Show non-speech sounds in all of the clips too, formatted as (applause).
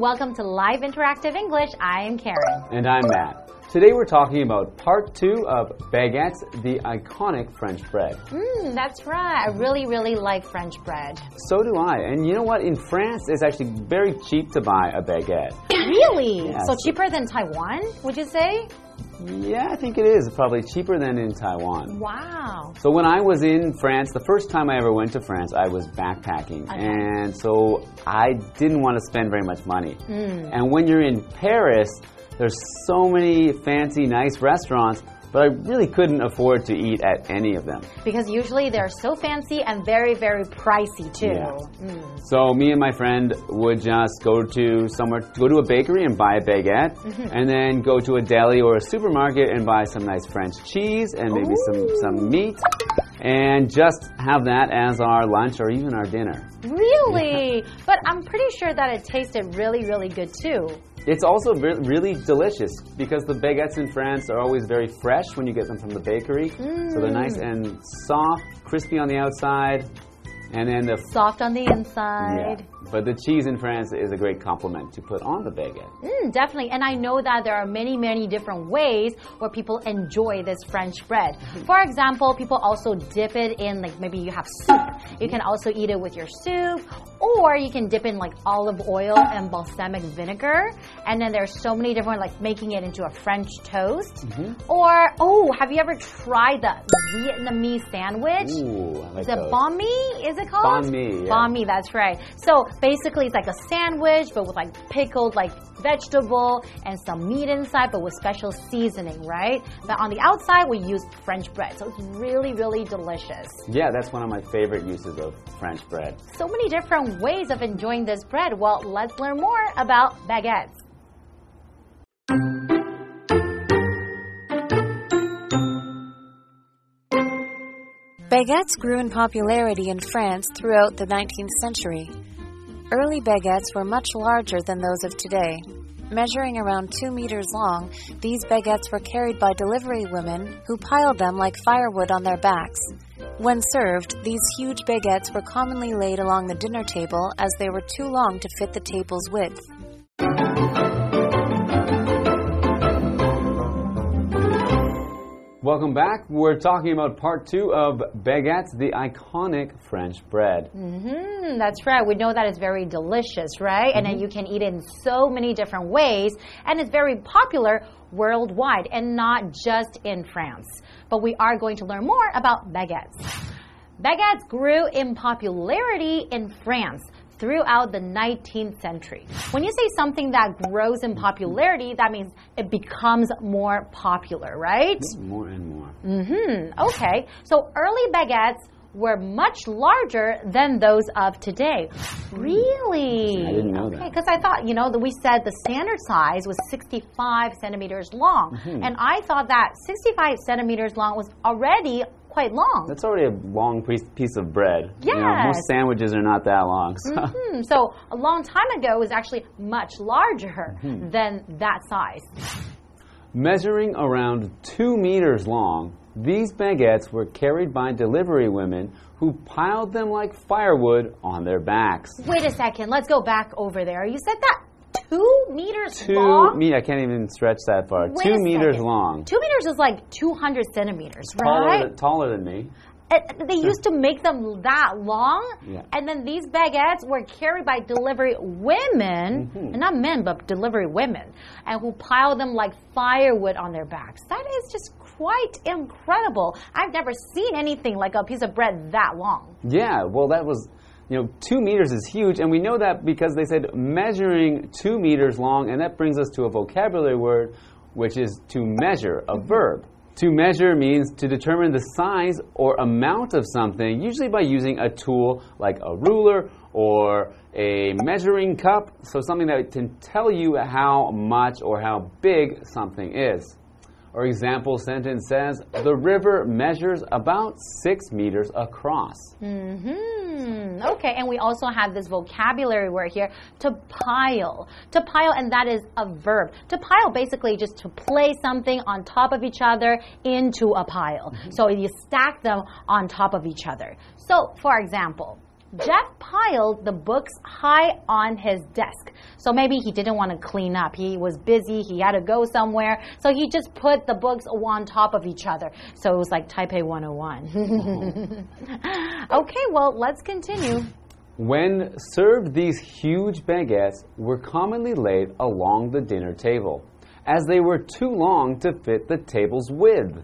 Welcome to Live Interactive English. I am Karen. And I'm Matt. Today we're talking about part two of baguettes, the iconic French bread. Mm, that's right. I really, really like French bread. So do I. And you know what? In France, it's actually very cheap to buy a baguette. Really? Yeah, so so- cheaper than Taiwan, would you say? Yeah, I think it is. Probably cheaper than in Taiwan. Wow. So when I was in France, the first time I ever went to France, I was backpacking. Okay. And so I didn't want to spend very much money. Mm. And when you're in Paris, there's so many fancy, nice restaurants, but I really couldn't afford to eat at any of them. Because usually they're so fancy and very, very pricey too. Yeah. Mm. So me and my friend would just go to somewhere, go to a bakery and buy a baguette, Mm-hmm. and then go to a deli or a supermarket and buy some nice French cheese and maybe some some meat, and just have that as our lunch or even our dinner. Really? but I'm pretty sure that it tasted really, really good too. It's also re really delicious because the baguettes in France are always very fresh when you get them from the bakery. So they're nice and soft, crispy on the outside, and then the Soft on the inside. yeah. But the cheese in France is a great complement to put on the baguette. Mm, definitely. And I know that there are many, many different ways where people enjoy this French bread. For example, people also dip it in, like maybe you have soup. You can also eat it with your soup, or you can dip in like olive oil and balsamic vinegar. And then there's so many different, like making it into a French toast. Mm-hmm. Or, oh, have you ever tried the Vietnamese sandwich? Ooh, I like Is it those. banh mi? Is it called? Banh mi, yeah. Banh mi, that's right. So basically, it's like a sandwich, but with like pickled like vegetable and some meat inside, but with special seasoning, right? But on the outside, we use French bread, so it's really, really delicious. Yeah, that's one of my favorite uses of French bread. So many different ways of enjoying this bread. Well, let's learn more about baguettes. Baguettes grew in popularity in France throughout the 19th century. Early baguettes were much larger than those of today. Measuring around two meters long, these baguettes were carried by delivery women who piled them like firewood on their backs. When served, these huge baguettes were commonly laid along the dinner table as they were too long to fit the table's width. Welcome back. We're talking about part two of baguettes, the iconic French bread. Mm, that's right. We know that it's very delicious, right? And then Mm-hmm. you can eat it in so many different ways, and it's very popular worldwide and not just in France. But we are going to learn more about baguettes. Baguettes grew in popularity in France throughout the 19th century. When you say something that grows in popularity, that means it becomes more popular, right? More and more. Hmm, okay. So early baguettes were much larger than those of today. Really? I didn't know okay, that. because I thought, you know, that we said the standard size was 65 centimeters long. Mm-hmm. And I thought that 65 centimeters long was already quite long. That's already a long piece piece of bread. You know, most sandwiches are not that long. So. Hmm, so a long time ago, it was actually much larger Mm-hmm. than that size. Measuring around two meters long, these baguettes were carried by delivery women who piled them like firewood on their backs. Wait a second, let's go back over there. You said that two meters Two long? me I can't even stretch that far. Wait two meters second. long. Two meters is like 200 centimeters, Taller, right? than, taller than me. And they used to make them that long, Yeah. and then these baguettes were carried by delivery women, Mm-hmm. and not men, but delivery women, and who piled them like firewood on their backs. That is just quite incredible. I've never seen anything like a piece of bread that long. Yeah, well, that was, you know, two meters is huge, and we know that because they said measuring two meters long, and that brings us to a vocabulary word, which is to measure, a verb. To measure means to determine the size or amount of something, usually by using a tool like a ruler or a measuring cup, so something that can tell you how much or how big something is. Our example sentence says, The river measures about six meters across. Hmm. Okay, and we also have this vocabulary word here to pile. To pile, and that is a verb. To pile basically just to place something on top of each other into a pile. So you stack them on top of each other. So, for example, Jeff piled the books high on his desk. So maybe he didn't want to clean up. He was busy, he had to go somewhere. So he just put the books on top of each other. So it was like Taipei 101. (laughs) okay, well, let's continue. When served, these huge baguettes were commonly laid along the dinner table, as they were too long to fit the table's width.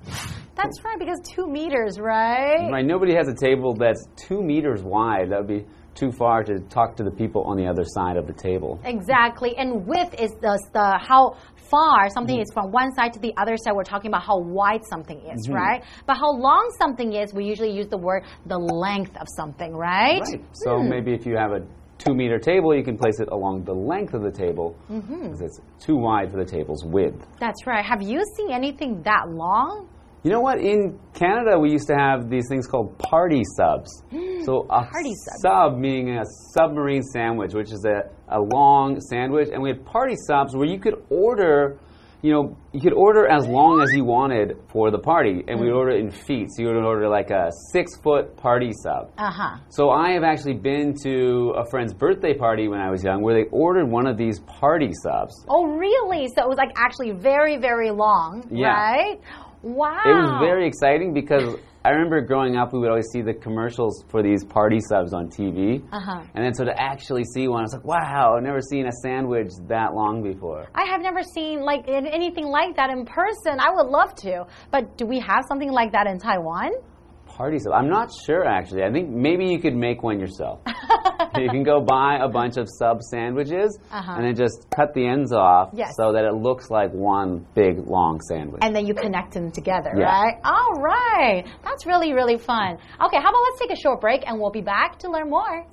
That's right, because two meters, right? Right, nobody has a table that's two meters wide. That would be too far to talk to the people on the other side of the table. Exactly, and width is the, the how far something mm-hmm. is from one side to the other side. We're talking about how wide something is, mm-hmm. right? But how long something is, we usually use the word the length of something, right? Right. So hmm. maybe if you have a two meter table, you can place it along the length of the table mm-hmm. because it's too wide for the table's width. That's right. Have you seen anything that long? You know what? In Canada, we used to have these things called party subs. (gasps) so a Party sub. sub meaning a submarine sandwich, which is a, a long sandwich, and we had party subs where you could order. You know, you could order as long as you wanted for the party, and we would order it in feet. So you would order like a six foot party sub. Uh huh. So I have actually been to a friend's birthday party when I was young where they ordered one of these party subs. Oh, really? So it was like actually very, very long, Yeah. right? Wow. It was very exciting because I remember growing up, we would always see the commercials for these party subs on TV. Uh-huh. And then so to actually see one, I was like, wow, I've never seen a sandwich that long before. I have never seen like anything like that in person. I would love to. But do we have something like that in Taiwan? Party sub. I'm not sure actually. I think maybe you could make one yourself. (laughs) (laughs) you can go buy a bunch of sub sandwiches Uh-huh. and then just cut the ends off Yes. so that it looks like one big long sandwich. and then you connect them together, Yeah. right? All right. That's really, really fun. Okay, how about let's take a short break and we'll be back to learn more.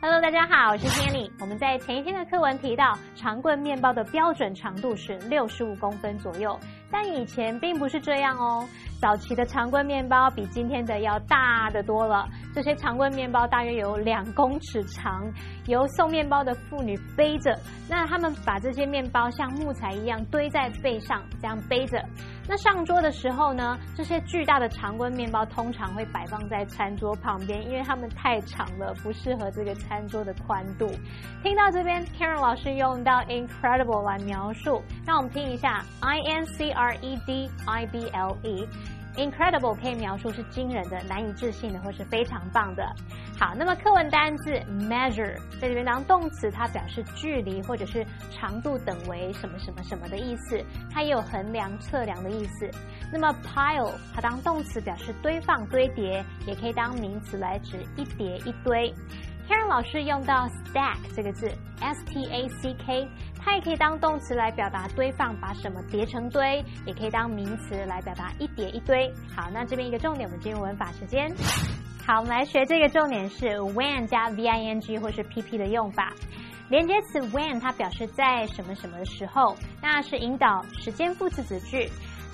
Hello，大家好，我是 Kenny。我们在前一天的课文提到，长棍面包的标准长度是六十五公分左右， 但以前并不是这样哦。早期的常规面包比今天的要大得多了。这些常规面包大约有两公尺长，由送面包的妇女背着。那他们把这些面包像木材一样堆在背上，这样背着。那上桌的时候呢，这些巨大的常规面包通常会摆放在餐桌旁边，因为它们太长了，不适合这个餐桌的宽度。听到这边，Karen 老师用到 incredible 来描述，那我们听一下 I N C R E D I B L E。Incredible 可以描述是惊人的、难以置信的，或是非常棒的。好，那么课文单字 measure 在这边当动词，它表示距离或者是长度等为什么什么什么的意思，它也有衡量、测量的意思。那么 pile 它当动词表示堆放、堆叠，也可以当名词来指一叠一堆。天任老师用到 stack 这个字，S T A C K，它也可以当动词来表达堆放，把什么叠成堆，也可以当名词来表达一叠一堆。好，那这边一个重点，我们进入文法时间。好，我们来学这个重点是 when 加 v i n g 或是 p p 的用法。连接词 when 它表示在什么什么的时候，那是引导时间副词子句。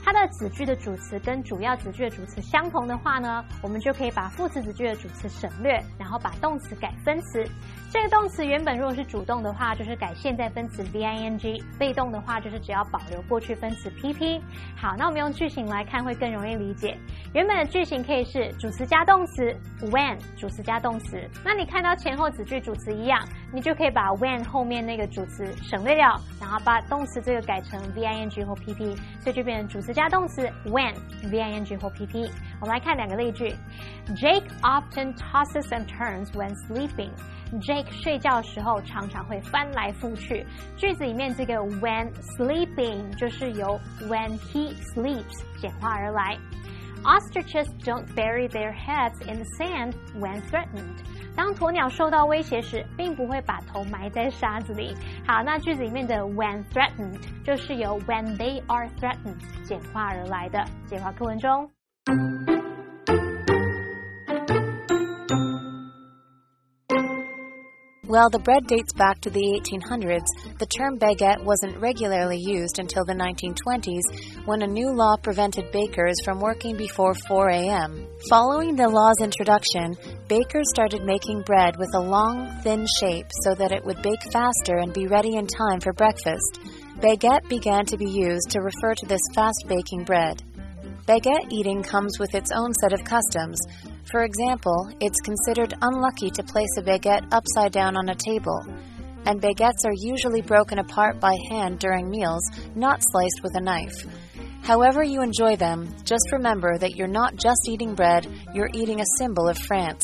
它的子句的主词跟主要子句的主词相同的话呢，我们就可以把副词子句的主词省略，然后把动词改分词。这个动词原本如果是主动的话，就是改现在分词 v i n g；被动的话，就是只要保留过去分词 p p。好，那我们用句型来看会更容易理解。原本的句型可以是主词加动词 when，主词加动词。那你看到前后子句主词一样，你就可以把 when 后面那个主词省略掉，然后把动词这个改成 v i n g 或 p p，所以就变成主词加动词 when v i n g 或 p p。我们来看两个例句：Jake often tosses and turns when sleeping。Jake 睡觉的时候常常会翻来覆去。句子里面这个 when sleeping 就是由 when he sleeps 简化而来。Ostriches don't bury their heads in the sand when threatened。当鸵鸟受到威胁时，并不会把头埋在沙子里。好，那句子里面的 when threatened 就是由 when they are threatened 简化而来的。简化课文中。 While the bread dates back to the 1800s, the term baguette wasn't regularly used until the 1920s when a new law prevented bakers from working before 4 a.m. Following the law's introduction, bakers started making bread with a long, thin shape so that it would bake faster and be ready in time for breakfast. Baguette began to be used to refer to this fast baking bread. Baguette eating comes with its own set of customs. For example, it's considered unlucky to place a baguette upside down on a table, and baguettes are usually broken apart by hand during meals, not sliced with a knife. However, you enjoy them, just remember that you're not just eating bread, you're eating a symbol of France.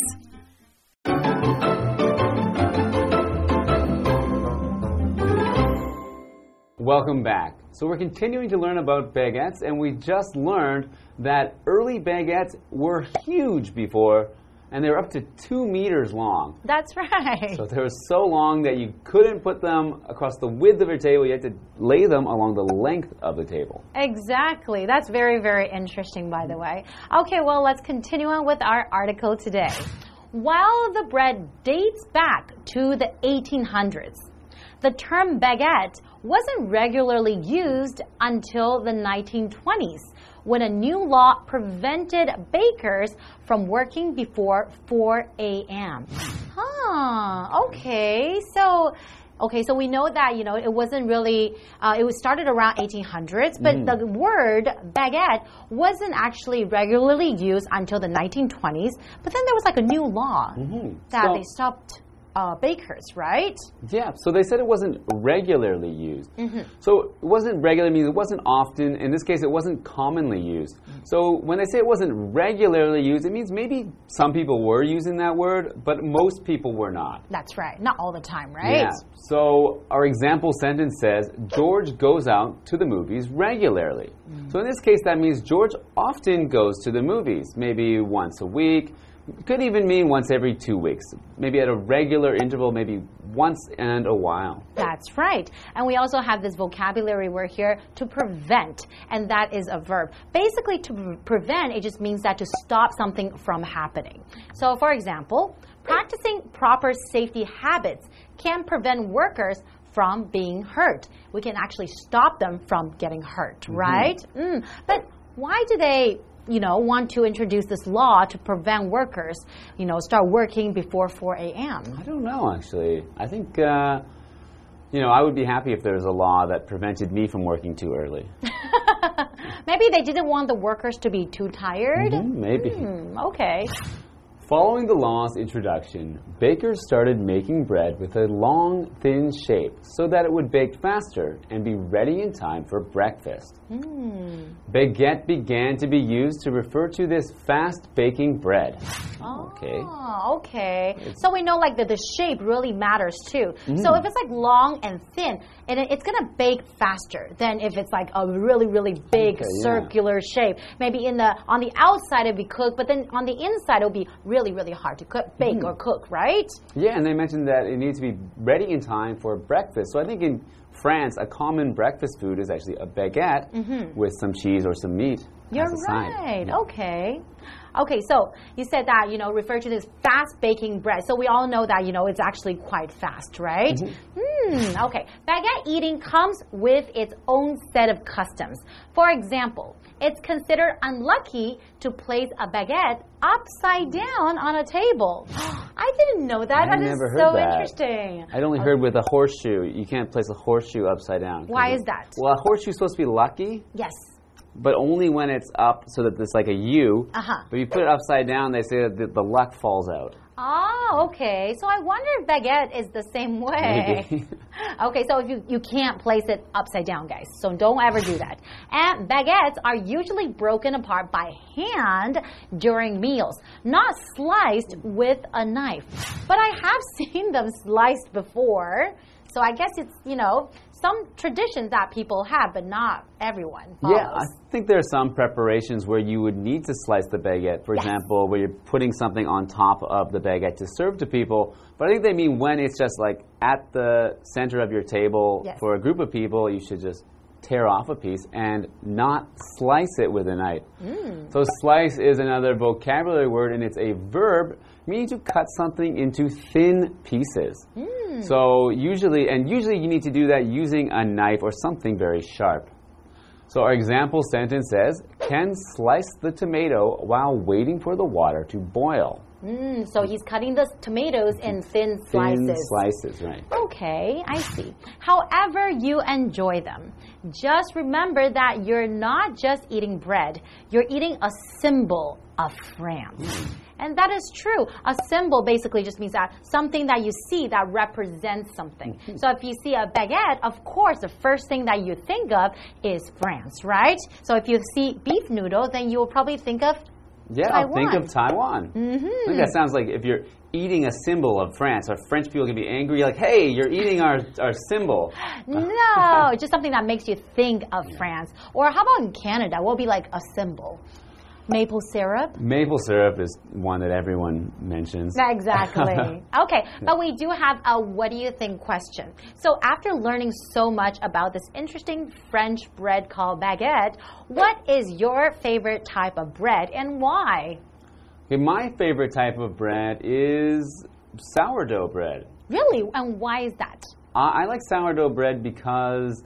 Welcome back. So we're continuing to learn about baguettes, and we just learned that early baguettes were huge before, and they were up to two meters long. That's right. So they were so long that you couldn't put them across the width of your table. You had to lay them along the length of the table. Exactly. That's very, very interesting, by the way. Okay, well, let's continue on with our article today. While the bread dates back to the 1800s, the term baguette wasn't regularly used until the 1920s when a new law prevented bakers from working before 4 a.m. Huh, okay. So, okay, so we know that, you know, it wasn't really, uh, it was started around 1800s, but Mm. the word baguette wasn't actually regularly used until the 1920s. But then there was like a new law that Mm-hmm. So- they stopped uh, bakers, right? Yeah, so they said it wasn't regularly used. Mm-hmm. So it wasn't regular means it wasn't often. In this case, it wasn't commonly used. So when they say it wasn't regularly used, it means maybe some people were using that word, but most people were not. That's right. Not all the time, right? Yeah. So our example sentence says George goes out to the movies regularly. So in this case, that means George often goes to the movies, maybe once a week. Could even mean once every two weeks, maybe at a regular interval, maybe once and a while. That's right. And we also have this vocabulary word here to prevent, and that is a verb. Basically, to prevent, it just means that to stop something from happening. So, for example, practicing proper safety habits can prevent workers from being hurt. We can actually stop them from getting hurt, right? Mm. But why do they? You know, want to introduce this law to prevent workers, you know, start working before 4 a.m. I don't know, actually. I think, uh, you know, I would be happy if there was a law that prevented me from working too early. (laughs) Maybe they didn't want the workers to be too tired. Mhm, maybe. Hmm, okay. Following the law's introduction, bakers started making bread with a long, thin shape so that it would bake faster and be ready in time for breakfast. Baguette began to be used to refer to this fast baking bread. Okay. Oh, okay. So we know like that the shape really matters too. Mm-hmm. So if it's like long and thin, and it- it's gonna bake faster than if it's like a really, really big Okay, yeah. circular shape. Maybe in the on the outside it'll be cooked, but then on the inside it'll be really, really hard to cook, bake Mm-hmm. or cook, right? Yeah, and they mentioned that it needs to be ready in time for breakfast. So I think in France, a common breakfast food is actually a baguette with some cheese or some meat. You're as a side. right. Okay. Okay, so you said that, you know, refer to this fast baking bread. So we all know that, you know, it's actually quite fast, right? Hmm, okay. Baguette eating comes with its own set of customs. For example, it's considered unlucky to place a baguette upside down on a table. (gasps) I didn't know that. I That is so that. interesting. I'd only heard with a horseshoe, you can't place a horseshoe upside down. Why is that? Well, a horseshoe's supposed to be lucky, Yes. But only when it's up so that it's like a U. Uh-huh. But you put it upside down, they say that the, the luck falls out. Oh, okay. So I wonder if baguette is the same way. Maybe. (laughs) okay, so if you, you can't place it upside down, guys. So don't ever do that. And baguettes are usually broken apart by hand during meals, not sliced with a knife. But I have (laughs) seen them sliced before. So I guess it's, you know, some traditions that people have, but not everyone follows. Yeah, I think there are some preparations where you would need to slice the baguette. For Yes. example, where you're putting something on top of the baguette to serve to people. But I think they mean when it's just like at the center of your table Yes. for a group of people, you should just tear off a piece and not slice it with a knife. Mm. So slice is another vocabulary word and it's a verb meaning to cut something into thin pieces. Mm. So usually and usually you need to do that using a knife or something very sharp. So our example sentence says, Ken sliced the tomato while waiting for the water to boil. Mm, so he's cutting the tomatoes in thin slices. Thin slices, right. Okay, I see. However, you enjoy them. Just remember that you're not just eating bread, you're eating a symbol of France. And that is true. A symbol basically just means that something that you see that represents something. So if you see a baguette, of course, the first thing that you think of is France, right? So if you see beef noodle, then you will probably think of Yeah, I'll think of Taiwan. Mm-hmm. I think that sounds like if you're eating a symbol of France, our French people can be angry, like, hey, you're eating our, our symbol. (gasps) no, just something that makes you think of France. Or how about in Canada? What would be like a symbol? Maple syrup? Maple syrup is one that everyone mentions. Exactly. (laughs) okay, but we do have a what do you think question. So, after learning so much about this interesting French bread called baguette, what is your favorite type of bread and why? Okay, my favorite type of bread is sourdough bread. Really? And why is that? I I like sourdough bread because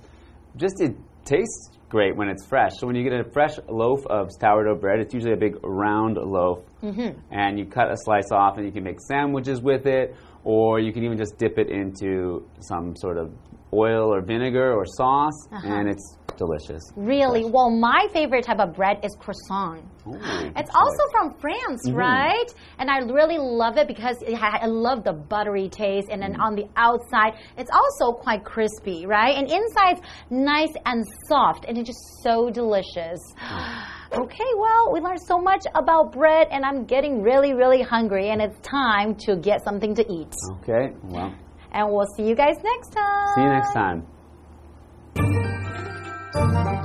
just it tastes great when it's fresh. So when you get a fresh loaf of sourdough bread, it's usually a big round loaf, mm-hmm. and you cut a slice off, and you can make sandwiches with it, or you can even just dip it into some sort of oil or vinegar or sauce, uh-huh. and it's delicious. Really? Well, my favorite type of bread is croissant. Ooh, It's also from France, mm-hmm. right? And I really love it because it ha- I love the buttery taste, and then mm-hmm. on the outside, it's also quite crispy, right? And inside, it's nice and soft, and it's just so delicious. Mm. Okay, well, we learned so much about bread, and I'm getting really, really hungry, and it's time to get something to eat. Okay, well, And we'll see you guys next time. see you next time. thank you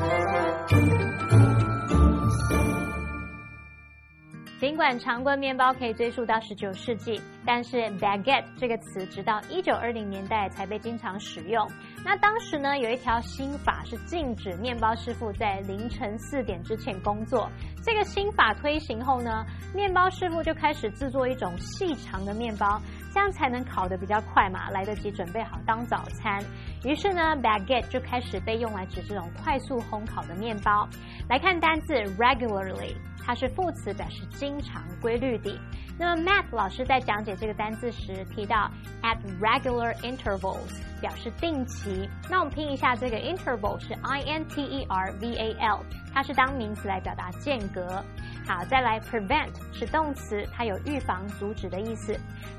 尽管常规面包可以追溯到十九世纪，但是 baguette 这个词直到一九二零年代才被经常使用。那当时呢，有一条新法是禁止面包师傅在凌晨四点之前工作。这个新法推行后呢，面包师傅就开始制作一种细长的面包，这样才能烤得比较快嘛，来得及准备好当早餐。于是呢，baguette 就开始被用来指这种快速烘烤的面包。来看单字 regularly，它是副词，表示经常、规律的。那么 Matt 老师在讲解这个单字时提到 at regular intervals，表示定期。那我们拼一下这个 interval 是 i n t e r v a l，它是当名词来表达间隔。好，再来 prevent 是动词，它有预防、阻止的意思。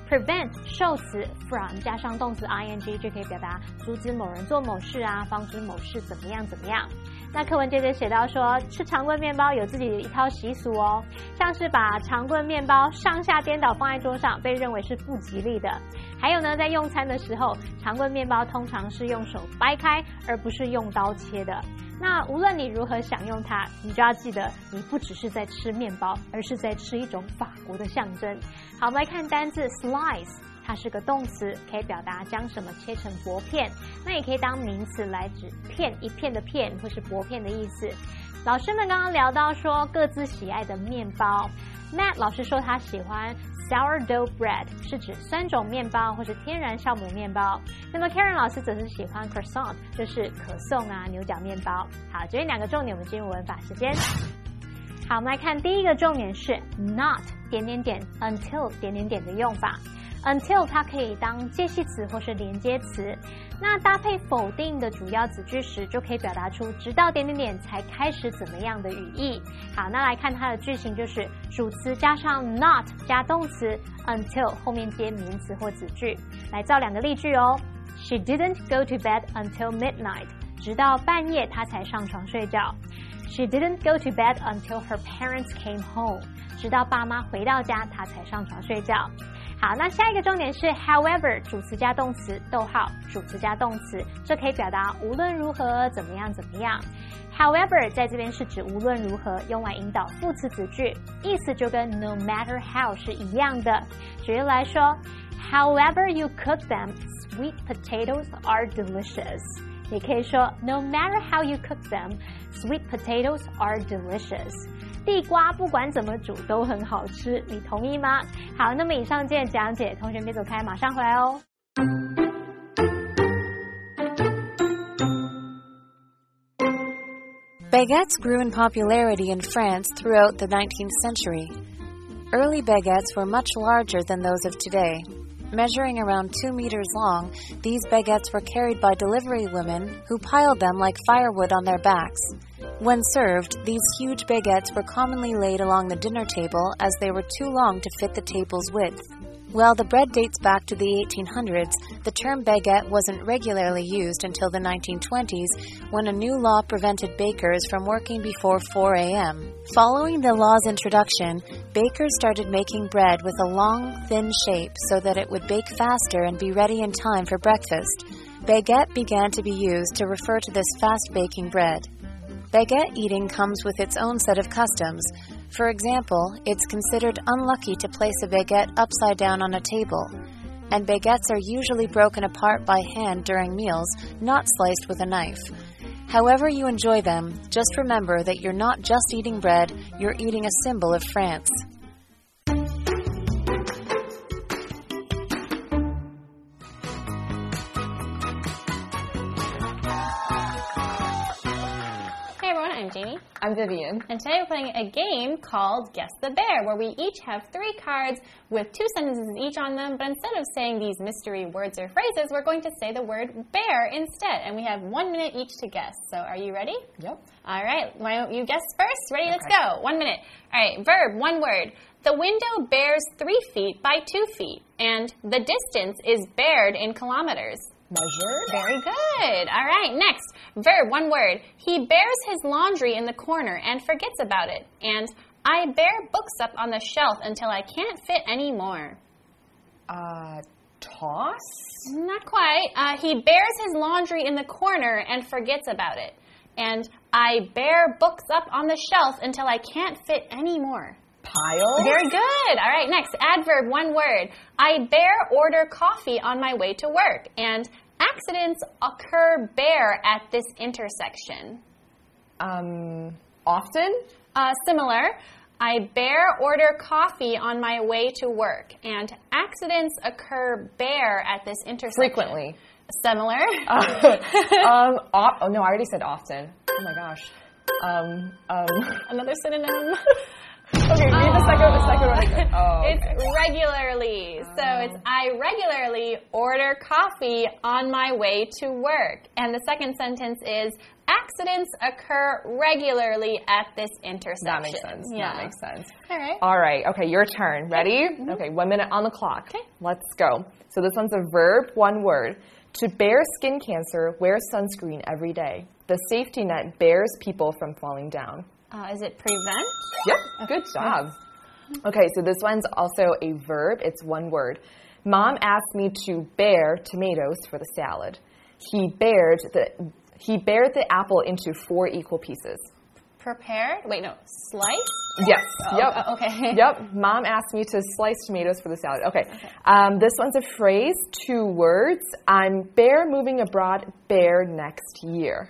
prevent 受词 from 加上动词 ing 就可以表达阻止某人做某事啊，防止某事怎么样怎么样。那课文接着写到说，吃长棍面包有自己的一套习俗哦，像是把长棍面包上下颠倒放在桌上，被认为是不吉利的。还有呢，在用餐的时候，长棍面包通常是用手掰开，而不是用刀切的。那无论你如何享用它，你就要记得，你不只是在吃面包，而是在吃一种法国的象征。好，我们来看单字 slice。它是个动词，可以表达将什么切成薄片，那也可以当名词来指片一片的片或是薄片的意思。老师们刚刚聊到说各自喜爱的面包，Matt 老师说他喜欢 sourdough bread，是指酸种面包或是天然酵母面包。那么 Karen 老师则是喜欢 croissant，就是可颂啊牛角面包。好，这边两个重点，我们进入文法时间。好，我们来看第一个重点是 not 点点点 until 点点点的用法。Until 它可以当介系词或是连接词，那搭配否定的主要子句时，就可以表达出直到点点点才开始怎么样的语义。好，那来看它的句型，就是主词加上 not 加动词 until 后面接名词或子句。来造两个例句哦。She didn't go to bed until midnight，直到半夜她才上床睡觉。She didn't go to bed until her parents came home，直到爸妈回到家她才上床睡觉。好，那下一个重点是 however 主词加动词，逗号主词加动词，这可以表达无论如何怎么样怎么样。However 在这边是指无论如何，用来引导副词子句，意思就跟 no matter how 是一样的。举例来说，However you cook them, sweet potatoes are delicious。也可以说 No matter how you cook them, sweet potatoes are delicious。地瓜不管怎么煮都很好吃，你同意吗？好，那么以上件讲解，同学别走开，马上回来哦。 Baguettes grew in popularity in France throughout the 19th century. Early baguettes were much larger than those of today. Measuring around two meters long, these baguettes were carried by delivery women who piled them like firewood on their backs. When served, these huge baguettes were commonly laid along the dinner table as they were too long to fit the table's width. While the bread dates back to the 1800s, the term baguette wasn't regularly used until the 1920s when a new law prevented bakers from working before 4 a.m. Following the law's introduction, bakers started making bread with a long, thin shape so that it would bake faster and be ready in time for breakfast. Baguette began to be used to refer to this fast baking bread. Baguette eating comes with its own set of customs. For example, it's considered unlucky to place a baguette upside down on a table, and baguettes are usually broken apart by hand during meals, not sliced with a knife. However, you enjoy them, just remember that you're not just eating bread, you're eating a symbol of France. I'm Jamie. I'm Vivian. And today we're playing a game called Guess the Bear, where we each have three cards with two sentences each on them, but instead of saying these mystery words or phrases, we're going to say the word bear instead. And we have one minute each to guess. So are you ready? Yep. All right, why don't you guess first? Ready? Let's go. One minute. All right, verb, one word. The window bears three feet by two feet, and the distance is bared in kilometers. Measured. Very good. All right, next. Verb, one word. He bears his laundry in the corner and forgets about it. And I bear books up on the shelf until I can't fit any more. Uh, toss. Not quite. Uh, he bears his laundry in the corner and forgets about it. And I bear books up on the shelf until I can't fit any more. Pile. Very good. All right, next. Adverb, one word. I bear order coffee on my way to work. And accidents occur bare at this intersection. Um, often. Uh, similar. I bare order coffee on my way to work. And accidents occur bare at this intersection. Frequently. Similar. (laughs) um, o- oh no, I already said often. Oh my gosh. Um, um. Another synonym. (laughs) Okay, read the second, the second one. (laughs) Oh, It's okay. regularly. So mm. it's I regularly order coffee on my way to work. And the second sentence is accidents occur regularly at this intersection. That makes sense. Yeah. That makes sense. All right. All right. Okay, your turn. Ready? Mm-hmm. Okay, one minute on the clock. Okay. Let's go. So this one's a verb, one word. To bear skin cancer, wear sunscreen every day. The safety net bears people from falling down. Uh, is it prevent? Yep, good job. Okay, so this one's also a verb. It's one word. Mom asked me to bear tomatoes for the salad. He bared the he bared the apple into four equal pieces. Prepared? Wait, no. Slice? Yes. yep. uh, okay. (laughs) Yep. Mom asked me to slice tomatoes for the salad. Okay. Um, this one's a phrase, two words. I'm bear moving abroad, bear next year.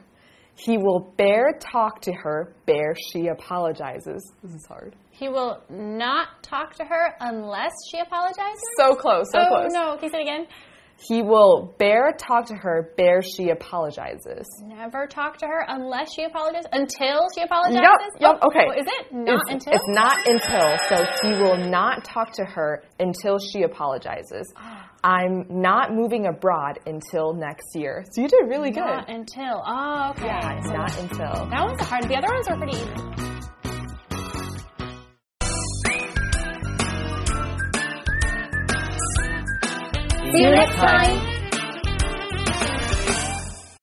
He will bear talk to her, bear she apologizes. This is hard. He will not talk to her unless she apologizes? So close, so oh, close. no. Can you say it again? He will bear talk to her, bear she apologizes. Never talk to her unless she apologizes. Until she apologizes? Yep, yep, Oh, okay. is it? Not it's, until? It's not until. So he will not talk to her until she apologizes. Ah. I'm not moving abroad until next year. So you did really good. Not until. Oh, okay. yeah, So not until. that one's hard. The other ones are pretty easy. See you next time!